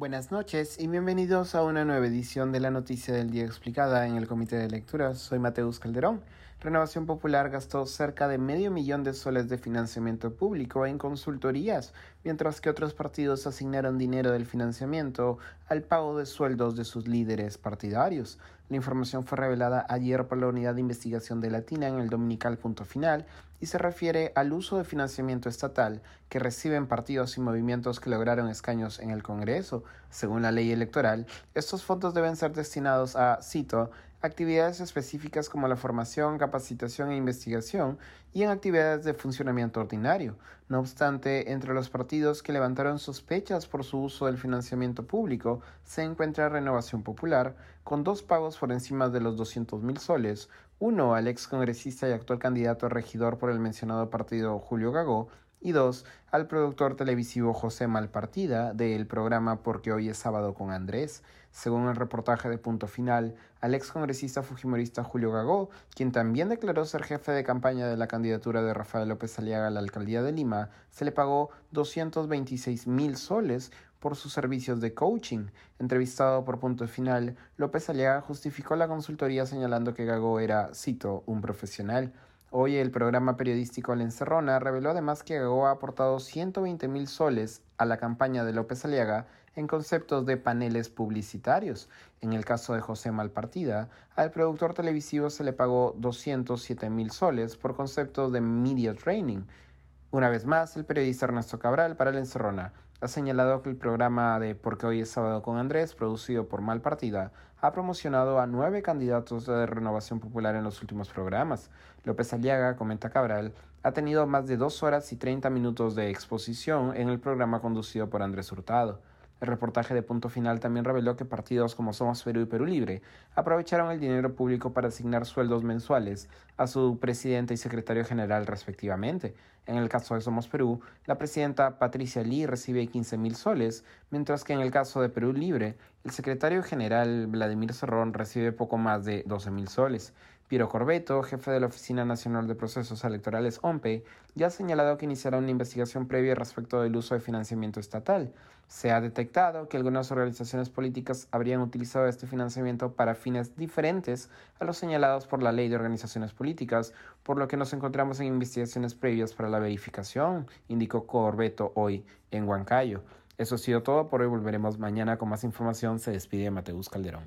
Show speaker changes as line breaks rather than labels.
Buenas noches y bienvenidos a una nueva edición de la Noticia del Día Explicada en el Comité de Lectura. Soy Mateus Calderón. Renovación Popular gastó cerca de medio millón de soles de financiamiento público en consultorías, mientras que otros partidos asignaron dinero del financiamiento al pago de sueldos de sus líderes partidarios. La información fue revelada ayer por la Unidad de Investigación de Latina en el Dominical Punto Final y se refiere al uso de financiamiento estatal que reciben partidos y movimientos que lograron escaños en el Congreso. Según la ley electoral, estos fondos deben ser destinados a, cito, actividades específicas como la formación, capacitación e investigación y en actividades de funcionamiento ordinario. No obstante, entre los partidos que levantaron sospechas por su uso del financiamiento público se encuentra Renovación Popular, con dos pagos por encima de los 200 mil soles, uno al ex congresista y actual candidato a regidor por el mencionado partido Julio Gagó, y dos, al productor televisivo José Malpartida del programa Porque hoy es sábado con Andrés. Según el reportaje de Punto Final, al ex congresista fujimorista Julio Gagó, quien también declaró ser jefe de campaña de la candidatura de Rafael López Aliaga a la alcaldía de Lima, se le pagó 226 mil soles por sus servicios de coaching. Entrevistado por Punto Final, López Aliaga justificó la consultoría señalando que Gagó era, cito, un profesional. Hoy el programa periodístico La Encerrona reveló además que Gagó ha aportado 120 mil soles a la campaña de López Aliaga en conceptos de paneles publicitarios. En el caso de José Malpartida, al productor televisivo se le pagó 207 mil soles por conceptos de media training. Una vez más, el periodista Ernesto Cabral para La Encerrona ha señalado que el programa de Porque hoy es sábado con Andrés, producido por Malpartida, ha promocionado a nueve candidatos de renovación popular en los últimos programas. López Aliaga, comenta Cabral, ha tenido más de dos horas y treinta minutos de exposición en el programa conducido por Andrés Hurtado. El reportaje de Punto Final también reveló que partidos como Somos Perú y Perú Libre aprovecharon el dinero público para asignar sueldos mensuales a su presidente y secretario general respectivamente. En el caso de Somos Perú, la presidenta Patricia Lee recibe 15 mil soles, mientras que en el caso de Perú Libre, el secretario general Vladimir Cerrón recibe poco más de 12 mil soles. Piero Corbeto, jefe de la Oficina Nacional de Procesos Electorales OMPE, ya ha señalado que iniciará una investigación previa respecto del uso de financiamiento estatal. Se ha detectado que algunas organizaciones políticas habrían utilizado este financiamiento para fines diferentes a los señalados por la Ley de Organizaciones Políticas, por lo que nos encontramos en investigaciones previas para la verificación, indicó Corbeto hoy en Huancayo. Eso ha sido todo por hoy. Volveremos mañana con más información. Se despide Mateus Calderón.